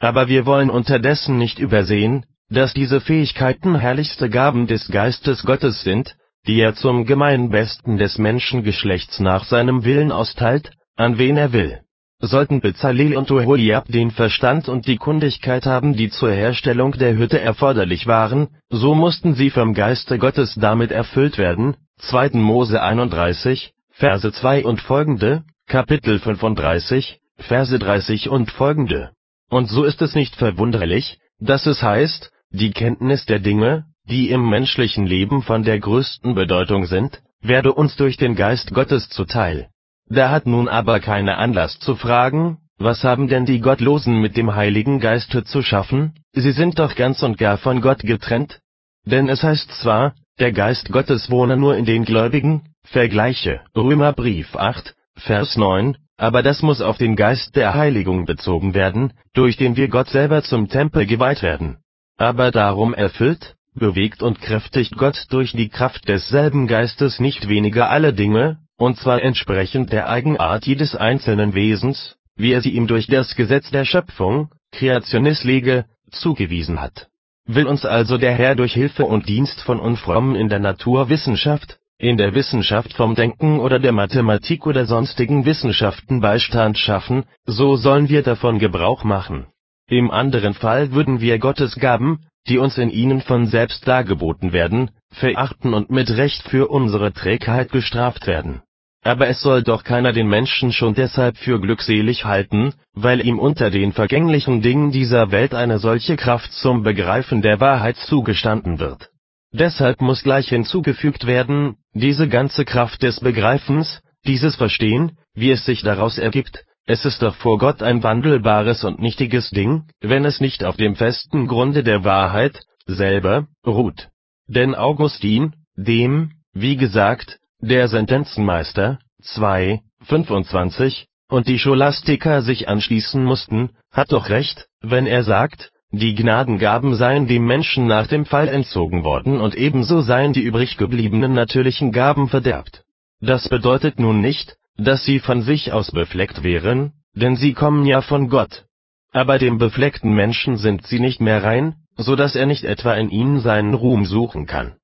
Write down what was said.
Aber wir wollen unterdessen nicht übersehen, dass diese Fähigkeiten herrlichste Gaben des Geistes Gottes sind, die er zum Gemeinbesten des Menschengeschlechts nach seinem Willen austeilt, an wen er will. Sollten Bezalel und Oholiab den Verstand und die Kundigkeit haben, die zur Herstellung der Hütte erforderlich waren, so mussten sie vom Geiste Gottes damit erfüllt werden. 2. Mose 31, Verse 2 und folgende, Kapitel 35, Verse 30 und folgende. Und so ist es nicht verwunderlich, dass es heißt, die Kenntnis der Dinge, die im menschlichen Leben von der größten Bedeutung sind, werde uns durch den Geist Gottes zuteil. Da hat nun aber keiner Anlass zu fragen, was haben denn die Gottlosen mit dem Heiligen Geiste zu schaffen, sie sind doch ganz und gar von Gott getrennt? Denn es heißt zwar, der Geist Gottes wohne nur in den Gläubigen, vergleiche Römerbrief 8, Vers 9, aber das muss auf den Geist der Heiligung bezogen werden, durch den wir Gott selber zum Tempel geweiht werden. Aber darum erfüllt, bewegt und kräftigt Gott durch die Kraft desselben Geistes nicht weniger alle Dinge, und zwar entsprechend der Eigenart jedes einzelnen Wesens, wie er sie ihm durch das Gesetz der Schöpfung (Creationis lege) zugewiesen hat. Will uns also der Herr durch Hilfe und Dienst von Unfrommen in der Naturwissenschaft, in der Wissenschaft vom Denken oder der Mathematik oder sonstigen Wissenschaften Beistand schaffen, so sollen wir davon Gebrauch machen. Im anderen Fall würden wir Gottes Gaben, die uns in ihnen von selbst dargeboten werden, verachten und mit Recht für unsere Trägheit gestraft werden. Aber es soll doch keiner den Menschen schon deshalb für glückselig halten, weil ihm unter den vergänglichen Dingen dieser Welt eine solche Kraft zum Begreifen der Wahrheit zugestanden wird. Deshalb muss gleich hinzugefügt werden, diese ganze Kraft des Begreifens, dieses Verstehen, wie es sich daraus ergibt, es ist doch vor Gott ein wandelbares und nichtiges Ding, wenn es nicht auf dem festen Grunde der Wahrheit selber ruht. Denn Augustin, dem, wie gesagt, der Sentenzenmeister, 2, 25, und die Scholastiker sich anschließen mussten, hat doch recht, wenn er sagt, die Gnadengaben seien dem Menschen nach dem Fall entzogen worden und ebenso seien die übrig gebliebenen natürlichen Gaben verderbt. Das bedeutet nun nicht, dass sie von sich aus befleckt wären, denn sie kommen ja von Gott. Aber dem befleckten Menschen sind sie nicht mehr rein, so dass er nicht etwa in ihnen seinen Ruhm suchen kann